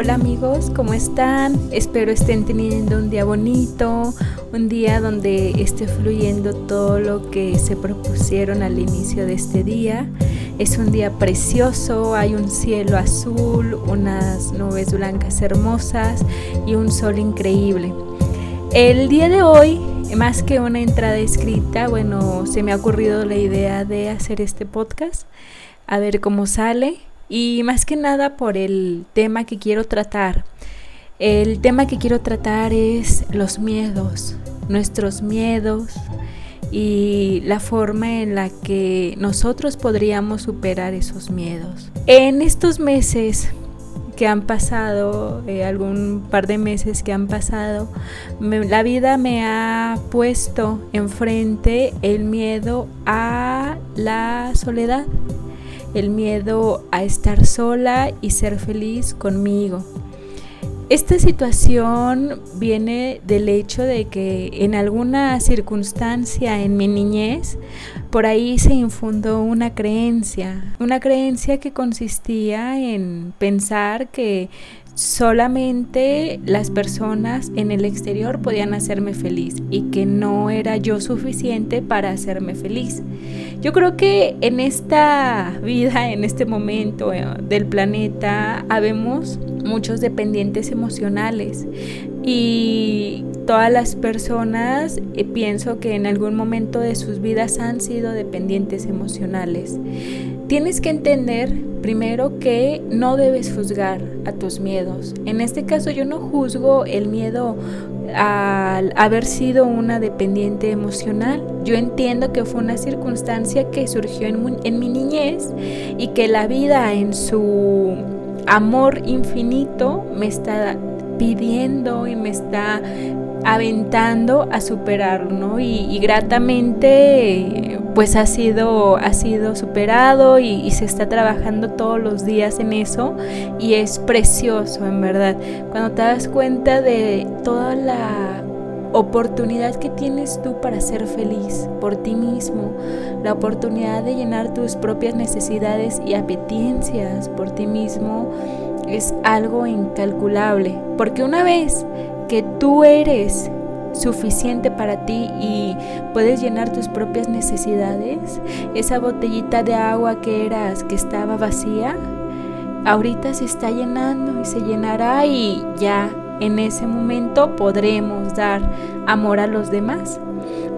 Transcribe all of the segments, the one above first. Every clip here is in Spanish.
Hola amigos, ¿cómo están? Espero estén teniendo un día bonito, un día donde esté fluyendo todo lo que se propusieron al inicio de este día. Es un día precioso, hay un cielo azul, unas nubes blancas hermosas y un sol increíble. El día de hoy, más que una entrada escrita, bueno, se me ha ocurrido la idea de hacer este podcast, a ver cómo sale y más que nada por el tema que quiero tratar. El tema que quiero tratar es los miedos, nuestros miedos y la forma en la que nosotros podríamos superar esos miedos. En estos meses que han pasado, eh, algún par de meses que han pasado, la vida me ha puesto enfrente el miedo a la soledad el miedo a estar sola y ser feliz conmigo. Esta situación viene del hecho de que en alguna circunstancia en mi niñez, por ahí se infundó una creencia, una creencia que consistía en pensar que solamente las personas en el exterior podían hacerme feliz y que no era yo suficiente para hacerme feliz. Yo creo que en esta vida, en este momento eh, del planeta, habemos muchos dependientes emocionales y todas las personas eh, pienso que en algún momento de sus vidas han sido dependientes emocionales. Tienes que entender primero que no debes juzgar a tus miedos. En este caso yo no juzgo el miedo al haber sido una dependiente emocional. Yo entiendo que fue una circunstancia que surgió en, mi niñez y que la vida en su amor infinito me está pidiendo y me está aventando a superarlo, ¿no? Y, gratamente pues ha sido, ha sido superado y, se está trabajando todos los días en eso y es precioso, en verdad. Cuando te das cuenta de toda la oportunidad que tienes tú para ser feliz por ti mismo, la oportunidad de llenar tus propias necesidades y apetencias por ti mismo, es algo incalculable, porque una vez que tú eres suficiente para ti y puedes llenar tus propias necesidades, esa botellita de agua que eras que estaba vacía, ahorita se está llenando y se llenará y ya en ese momento podremos dar amor a los demás.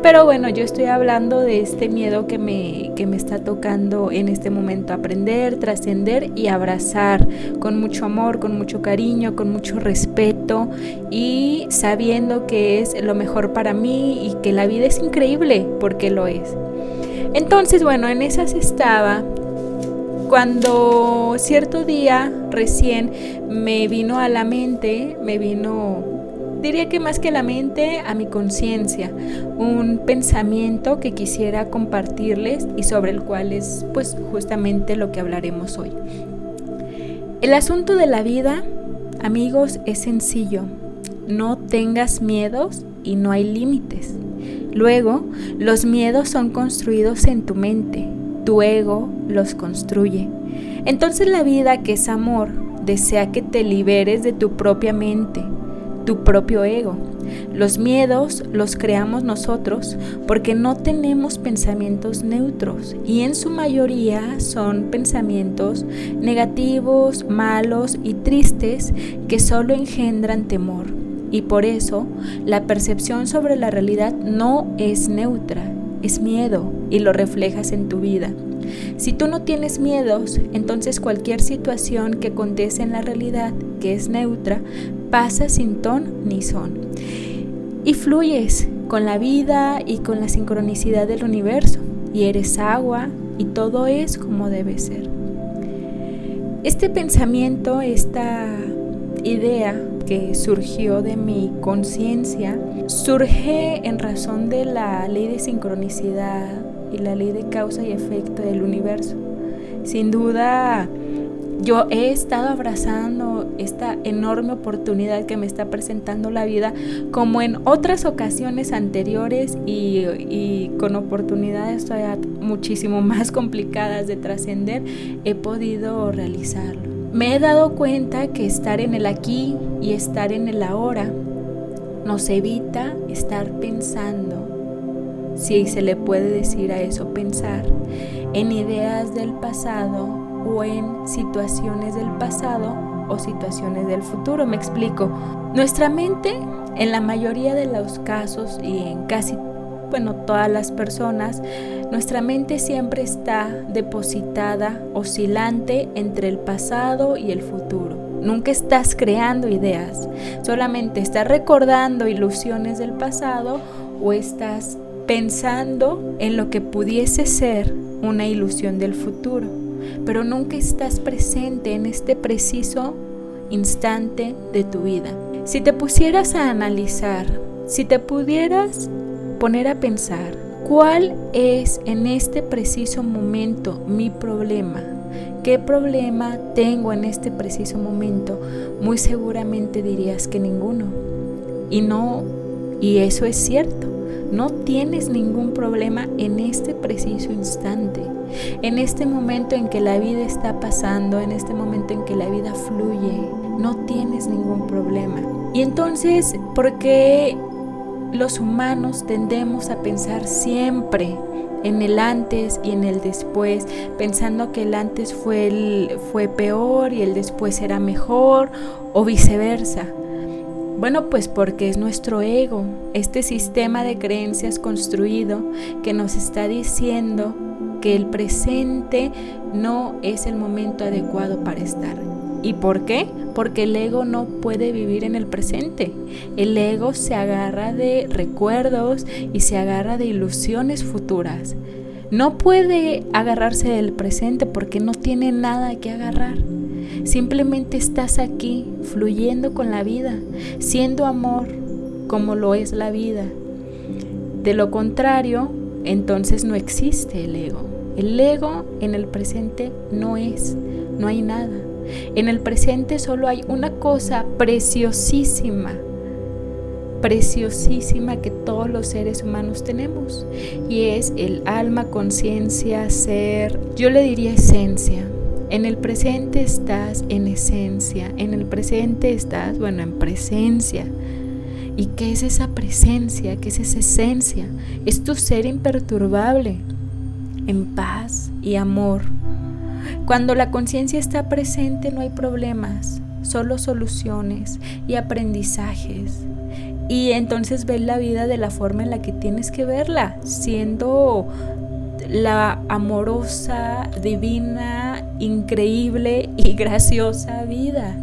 Pero bueno, yo estoy hablando de este miedo que me, que me está tocando en este momento aprender, trascender y abrazar con mucho amor, con mucho cariño, con mucho respeto y sabiendo que es lo mejor para mí y que la vida es increíble porque lo es. Entonces, bueno, en esas estaba cuando cierto día recién me vino a la mente, me vino diría que más que la mente, a mi conciencia, un pensamiento que quisiera compartirles y sobre el cual es pues justamente lo que hablaremos hoy. El asunto de la vida, amigos, es sencillo. No tengas miedos y no hay límites. Luego, los miedos son construidos en tu mente. Tu ego los construye. Entonces la vida que es amor desea que te liberes de tu propia mente, tu propio ego. Los miedos los creamos nosotros porque no tenemos pensamientos neutros y en su mayoría son pensamientos negativos, malos y tristes que solo engendran temor. Y por eso la percepción sobre la realidad no es neutra, es miedo y lo reflejas en tu vida. Si tú no tienes miedos, entonces cualquier situación que acontece en la realidad, que es neutra, pasa sin ton ni son. Y fluyes con la vida y con la sincronicidad del universo. Y eres agua y todo es como debe ser. Este pensamiento, esta idea que surgió de mi conciencia, surge en razón de la ley de sincronicidad y la ley de causa y efecto del universo. Sin duda, yo he estado abrazando esta enorme oportunidad que me está presentando la vida, como en otras ocasiones anteriores y, con oportunidades todavía muchísimo más complicadas de trascender, he podido realizarlo. Me he dado cuenta que estar en el aquí y estar en el ahora nos evita estar pensando, si se le puede decir a eso pensar, en ideas del pasado o en situaciones del pasado o situaciones del futuro. Me explico. Nuestra mente, en la mayoría de los casos y en casi, bueno, todas las personas, nuestra mente siempre está depositada, oscilante entre el pasado y el futuro. Nunca estás creando ideas, solamente estás recordando ilusiones del pasado o estás pensando en lo que pudiese ser una ilusión del futuro, pero nunca estás presente en este preciso instante de tu vida. Si te pusieras a analizar, si te pudieras poner a pensar, ¿cuál es en este preciso momento mi problema? ¿Qué problema tengo en este preciso momento? Muy seguramente dirías que ninguno. Y no, y eso es cierto. No tienes ningún problema en este preciso instante, en este momento en que la vida está pasando, en este momento en que la vida fluye. No tienes ningún problema. Y entonces, ¿por qué los humanos tendemos a pensar siempre en el antes y en el después, pensando que el antes fue, fue peor y el después era mejor o viceversa. Bueno, pues porque es nuestro ego, este sistema de creencias construido que nos está diciendo que el presente no es el momento adecuado para estar. ¿Y por qué? Porque el ego no puede vivir en el presente. El ego se agarra de recuerdos y se agarra de ilusiones futuras. No puede agarrarse del presente porque no tiene nada que agarrar. Simplemente estás aquí fluyendo con la vida, siendo amor como lo es la vida. De lo contrario, entonces no existe el ego. El ego en el presente no es, no hay nada. En el presente solo hay una cosa preciosísima, preciosísima que todos los seres humanos tenemos y es el alma, conciencia, ser, yo le diría esencia. En el presente estás en esencia, en el presente estás, bueno, en presencia. ¿Y qué es esa presencia? ¿Qué es esa esencia? Es tu ser imperturbable, en paz y amor. Cuando la conciencia está presente no hay problemas, solo soluciones y aprendizajes. Y entonces ves la vida de la forma en la que tienes que verla, siendo la amorosa, divina, increíble y graciosa vida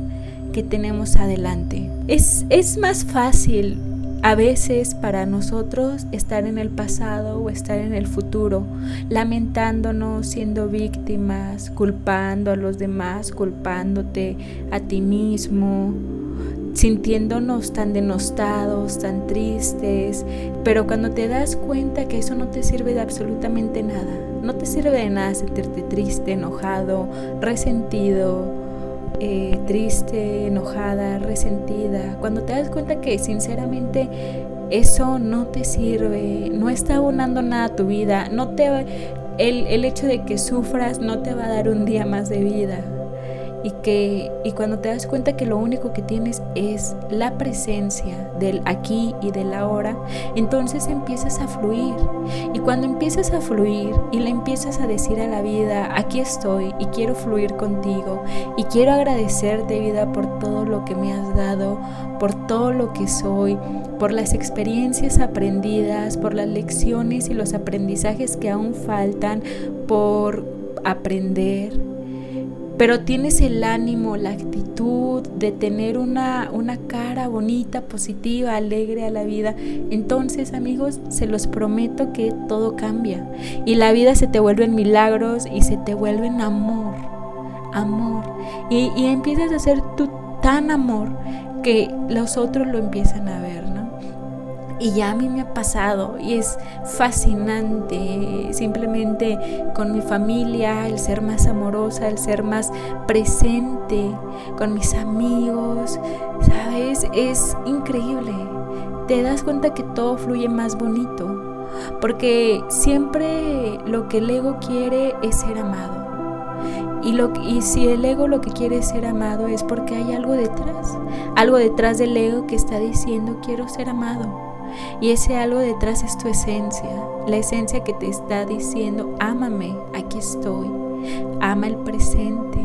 que tenemos adelante. Es, es más fácil a veces para nosotros estar en el pasado o estar en el futuro, lamentándonos, siendo víctimas, culpando a los demás, culpándote a ti mismo, sintiéndonos tan denostados, tan tristes, pero cuando te das cuenta que eso no te sirve de absolutamente nada, no te sirve de nada sentirte triste, enojado, resentido, eh, triste, enojada, resentida, cuando te das cuenta que sinceramente eso no te sirve, no está abonando nada a tu vida, no te el, el hecho de que sufras no te va a dar un día más de vida, y que y cuando te das cuenta que lo único que tienes es la presencia del aquí y del ahora, entonces empiezas a fluir. Y cuando empiezas a fluir y le empiezas a decir a la vida, aquí estoy y quiero fluir contigo y quiero agradecerte vida por todo lo que me has dado, por todo lo que soy, por las experiencias aprendidas, por las lecciones y los aprendizajes que aún faltan por aprender pero tienes el ánimo, la actitud de tener una, una cara bonita, positiva, alegre a la vida, entonces amigos, se los prometo que todo cambia y la vida se te vuelve en milagros y se te vuelve en amor, amor. Y, y empiezas a ser tú tan amor que los otros lo empiezan a ver. Y ya a mí me ha pasado y es fascinante simplemente con mi familia, el ser más amorosa, el ser más presente con mis amigos, ¿sabes? Es increíble. Te das cuenta que todo fluye más bonito, porque siempre lo que el ego quiere es ser amado. Y, lo, y si el ego lo que quiere es ser amado es porque hay algo detrás, algo detrás del ego que está diciendo quiero ser amado. Y ese algo detrás es tu esencia, la esencia que te está diciendo ámame, aquí estoy, ama el presente,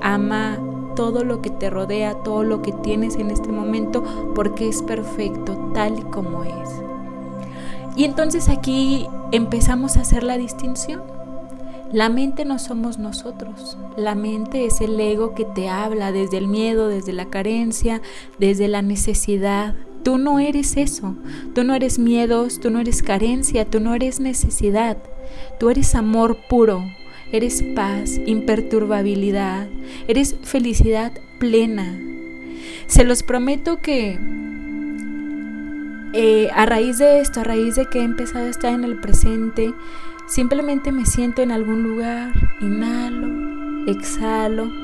ama todo lo que te rodea, todo lo que tienes en este momento, porque es perfecto tal y como es. Y entonces aquí empezamos a hacer la distinción. La mente no somos nosotros, la mente es el ego que te habla desde el miedo, desde la carencia, desde la necesidad. Tú no eres eso, tú no eres miedos, tú no eres carencia, tú no eres necesidad, tú eres amor puro, eres paz, imperturbabilidad, eres felicidad plena. Se los prometo que eh, a raíz de esto, a raíz de que he empezado a estar en el presente, simplemente me siento en algún lugar, inhalo, exhalo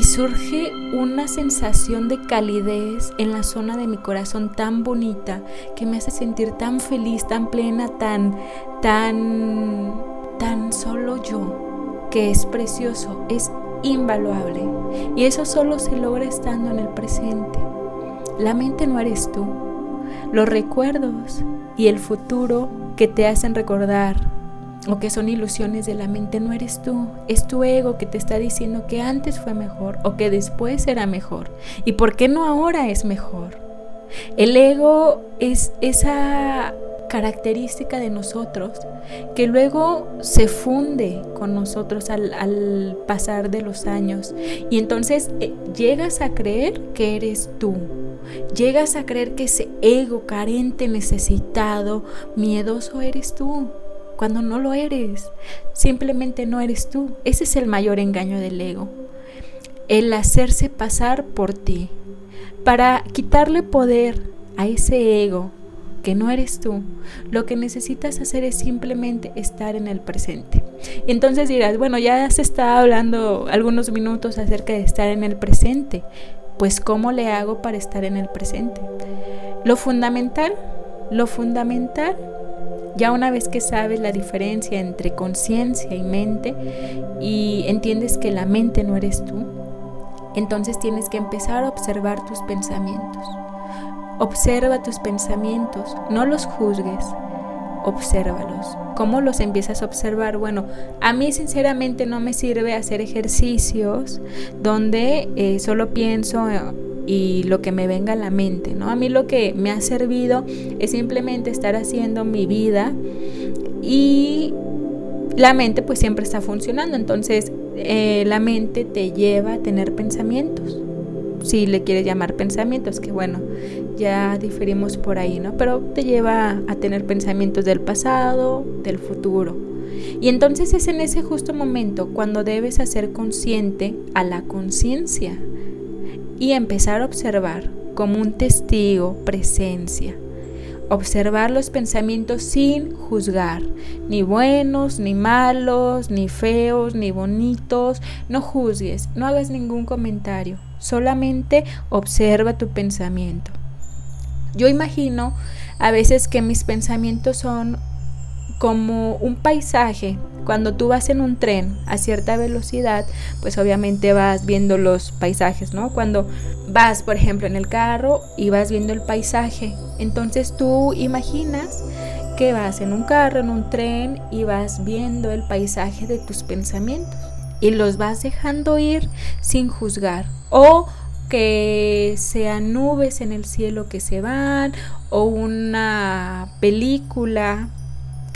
y surge una sensación de calidez en la zona de mi corazón tan bonita que me hace sentir tan feliz, tan plena, tan, tan, tan solo yo, que es precioso, es invaluable. Y eso solo se logra estando en el presente. La mente no eres tú, los recuerdos y el futuro que te hacen recordar o que son ilusiones de la mente no eres tú, es tu ego que te está diciendo que antes fue mejor o que después será mejor. ¿Y por qué no ahora es mejor? El ego es esa característica de nosotros que luego se funde con nosotros al, pasar de los años y entonces eh, llegas a creer que eres tú, llegas a creer que ese ego carente, necesitado, miedoso eres tú cuando no lo eres. Simplemente no eres tú. Ese es el mayor engaño del ego. El hacerse pasar por ti. Para quitarle poder a ese ego que no eres tú, lo que necesitas hacer es simplemente estar en el presente. Entonces dirás, bueno, ya se está hablando algunos minutos acerca de estar en el presente. Pues ¿cómo le hago para estar en el presente? Lo fundamental, lo fundamental, ya una vez que sabes la diferencia entre conciencia y mente y entiendes que la mente no eres tú, entonces tienes que empezar a observar tus pensamientos. Observa tus pensamientos, no los juzgues, obsérvalos. ¿Cómo los empiezas a observar? Bueno, a mí sinceramente no me sirve hacer ejercicios donde eh, solo pienso y lo que me venga a la mente, ¿no? A mí lo que me ha servido es simplemente estar haciendo mi vida y la mente pues siempre está funcionando, entonces eh, la mente te lleva a tener pensamientos si le quieres llamar pensamientos, que bueno, ya diferimos por ahí, ¿no? Pero te lleva a tener pensamientos del pasado, del futuro. Y entonces es en ese justo momento cuando debes hacer consciente a la conciencia y empezar a observar como un testigo presencia. Observar los pensamientos sin juzgar, ni buenos, ni malos, ni feos, ni bonitos. No juzgues, no hagas ningún comentario solamente observa tu pensamiento. Yo imagino a veces que mis pensamientos son como un paisaje. Cuando tú vas en un tren a cierta velocidad, pues obviamente vas viendo los paisajes, ¿no? Cuando vas, por ejemplo, en el carro y vas viendo el paisaje, entonces tú imaginas que vas en un carro, en un tren y vas viendo el paisaje de tus pensamientos y los vas dejando ir sin juzgar o que sean nubes en el cielo que se van o una película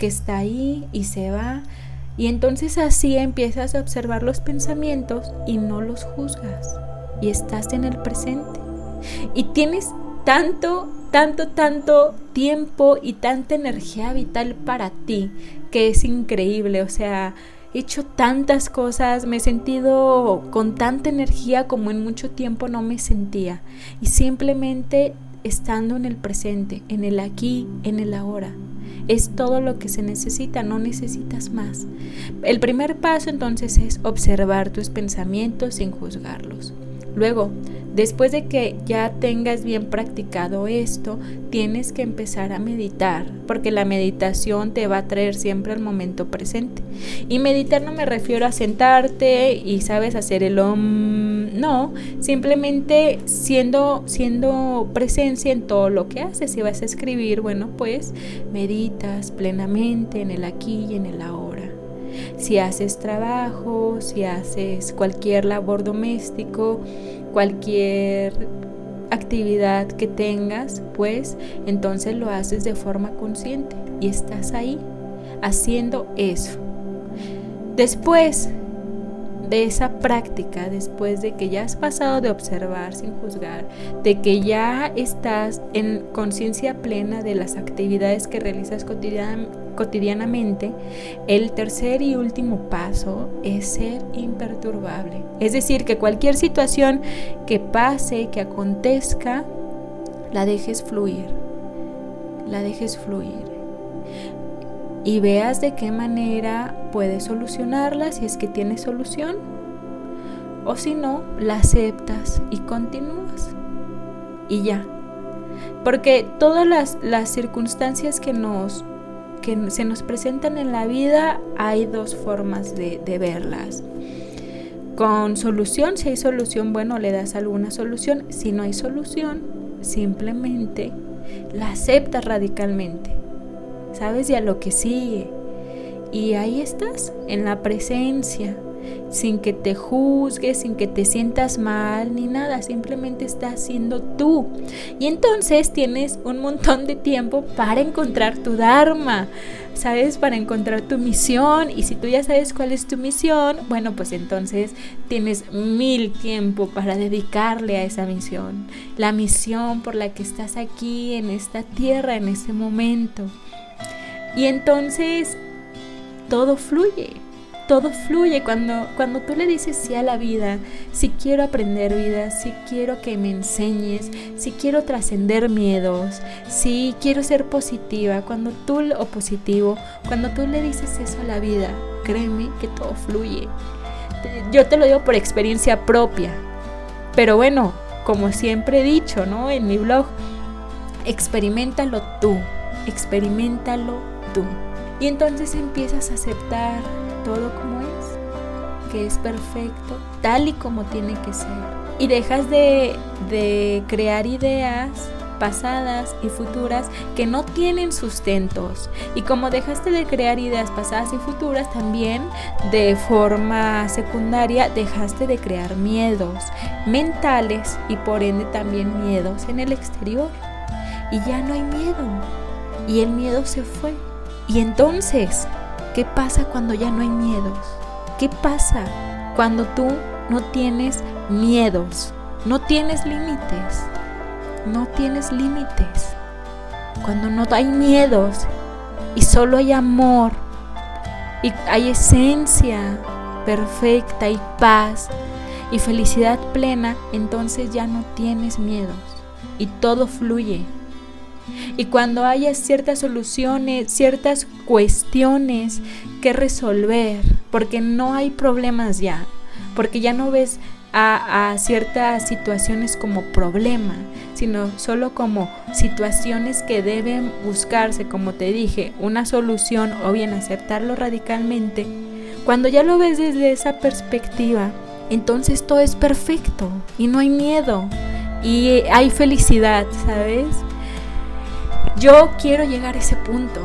está ahí y se va. Y entonces así empiezas a observar los pensamientos y no los juzgas. Y estás en el presente. Y tienes tanto, tanto, tanto tiempo y tanta energía vital para ti que es increíble. O sea, he hecho tantas cosas, me he sentido con tanta energía como en mucho tiempo no me sentía. Y simplemente estando en el presente, en el aquí, en el ahora. Es todo lo que se necesita, no necesitas más. El primer paso entonces es observar tus pensamientos sin juzgarlos. Luego, Después de que ya tengas bien practicado esto, tienes que empezar a meditar, porque la meditación te va a traer siempre al momento presente. Y meditar no me refiero a sentarte y sabes hacer el om, no, simplemente siendo siendo presencia en todo lo que haces. Si vas a escribir, bueno, pues meditas plenamente en el aquí y en el ahora. Si haces trabajo, si haces cualquier labor doméstico, cualquier actividad que tengas, pues entonces lo haces de forma consciente y estás ahí haciendo eso. Después de esa práctica, después de que ya has pasado de observar sin juzgar, de que ya estás en conciencia plena de las actividades que realizas cotidianamente, el tercer y último paso es ser imperturbable. Es decir, que cualquier situación que pase, que acontezca, la dejes fluir. La dejes fluir. Y veas de qué manera puedes solucionarla si es que tienes solución. O si no, la aceptas y continúas. Y ya. Porque todas las, las circunstancias que nos que se nos presentan en la vida hay dos formas de, verlas. Con solución, si hay solución, bueno, le das alguna solución. Si no hay solución, simplemente la aceptas radicalmente. ¿Sabes? Y a lo que sigue. Y ahí estás, en la presencia, sin que te juzgues, sin que te sientas mal ni nada, simplemente estás siendo tú. Y entonces tienes un montón de tiempo para encontrar tu Dharma, ¿sabes? Para encontrar tu misión. Y si tú ya sabes cuál es tu misión, bueno, pues entonces tienes mil tiempo para dedicarle a esa misión. La misión por la que estás aquí, en esta tierra, en este momento. Y entonces todo fluye todo fluye cuando, cuando tú le dices sí a la vida, si quiero aprender vida, si quiero que me enseñes, si quiero trascender miedos, si quiero ser positiva, cuando tú o positivo, cuando tú le dices eso a la vida, créeme que todo fluye. Yo te lo digo por experiencia propia. Pero bueno, como siempre he dicho, ¿no? En mi blog, experimentalo tú, experimentalo Y entonces empiezas a aceptar todo como es, que es perfecto, tal y como tiene que ser. Y dejas de, de crear ideas pasadas y futuras que no tienen sustentos. Y como dejaste de crear ideas pasadas y futuras, también de forma secundaria dejaste de crear miedos mentales y por ende también miedos en el exterior. Y ya no hay miedo. Y el miedo se fue. Y entonces ¿Qué pasa cuando ya no hay miedos? ¿Qué pasa cuando tú no tienes miedos? No tienes límites. No tienes límites. Cuando no hay miedos y solo hay amor y hay esencia perfecta y paz y felicidad plena, entonces ya no tienes miedos y todo fluye. Y cuando haya ciertas soluciones, ciertas cuestiones que resolver, porque no hay problemas ya, porque ya no ves a, ciertas situaciones como problema, sino solo como situaciones que deben buscarse, como te dije, una solución o bien aceptarlo radicalmente. Cuando ya lo ves desde esa perspectiva, entonces todo es perfecto y no hay miedo y hay felicidad, ¿sabes? Yo quiero llegar a ese punto,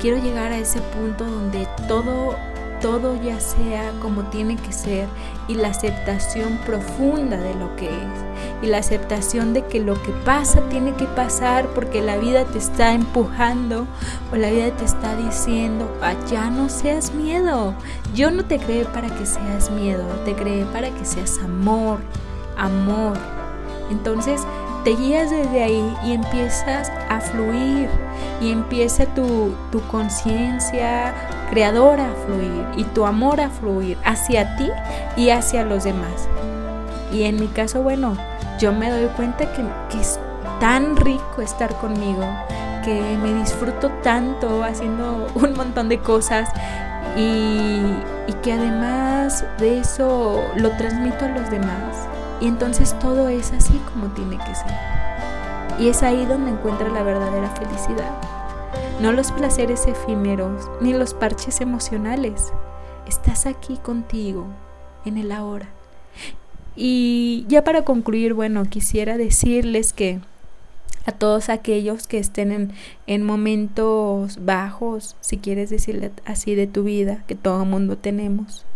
quiero llegar a ese punto donde todo, todo ya sea como tiene que ser y la aceptación profunda de lo que es y la aceptación de que lo que pasa tiene que pasar porque la vida te está empujando o la vida te está diciendo, ah, ya no seas miedo. Yo no te creé para que seas miedo, te creé para que seas amor, amor. Entonces, te guías desde ahí y empiezas a fluir y empieza tu, tu conciencia creadora a fluir y tu amor a fluir hacia ti y hacia los demás. Y en mi caso, bueno, yo me doy cuenta que, que es tan rico estar conmigo, que me disfruto tanto haciendo un montón de cosas y, y que además de eso lo transmito a los demás Y entonces todo es así como tiene que ser. Y es ahí donde encuentra la verdadera felicidad. No los placeres efímeros ni los parches emocionales. Estás aquí contigo, en el ahora. Y ya para concluir, bueno, quisiera decirles que a todos aquellos que estén en, en, momentos bajos, si quieres decirle así de tu vida, que todo mundo tenemos.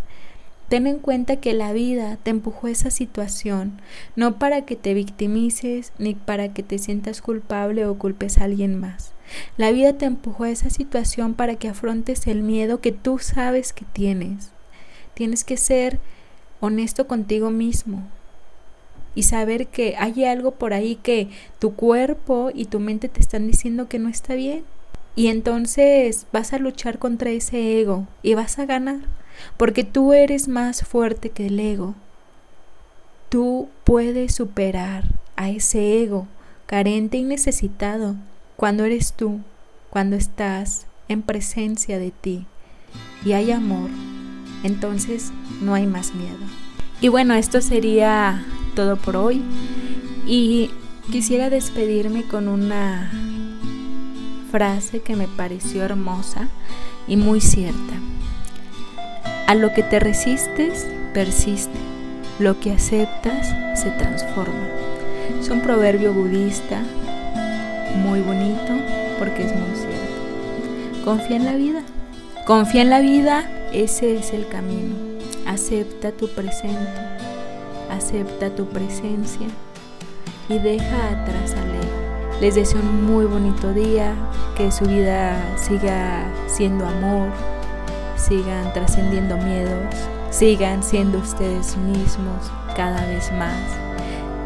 Ten en cuenta que la vida te empujó a esa situación, no para que te victimices ni para que te sientas culpable o culpes a alguien más. La vida te empujó a esa situación para que afrontes el miedo que tú sabes que tienes. Tienes que ser honesto contigo mismo, y saber que hay algo por ahí que tu cuerpo y tu mente te están diciendo que no está bien. Y entonces vas a luchar contra ese ego y vas a ganar, porque tú eres más fuerte que el ego. Tú puedes superar a ese ego carente y necesitado cuando eres tú, cuando estás en presencia de ti y hay amor, entonces no hay más miedo. Y bueno, esto sería todo por hoy y quisiera despedirme con una frase que me pareció hermosa y muy cierta. A lo que te resistes, persiste. Lo que aceptas, se transforma. Es un proverbio budista muy bonito porque es muy cierto. Confía en la vida. Confía en la vida, ese es el camino. Acepta tu presente acepta tu presencia y deja atrás al ego. Les deseo un muy bonito día, que su vida siga siendo amor, sigan trascendiendo miedos, sigan siendo ustedes mismos cada vez más,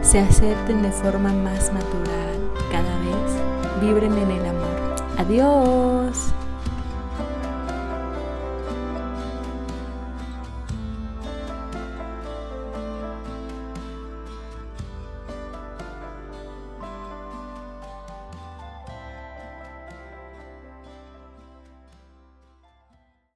se acepten de forma más natural cada vez, vibren en el amor. Adiós.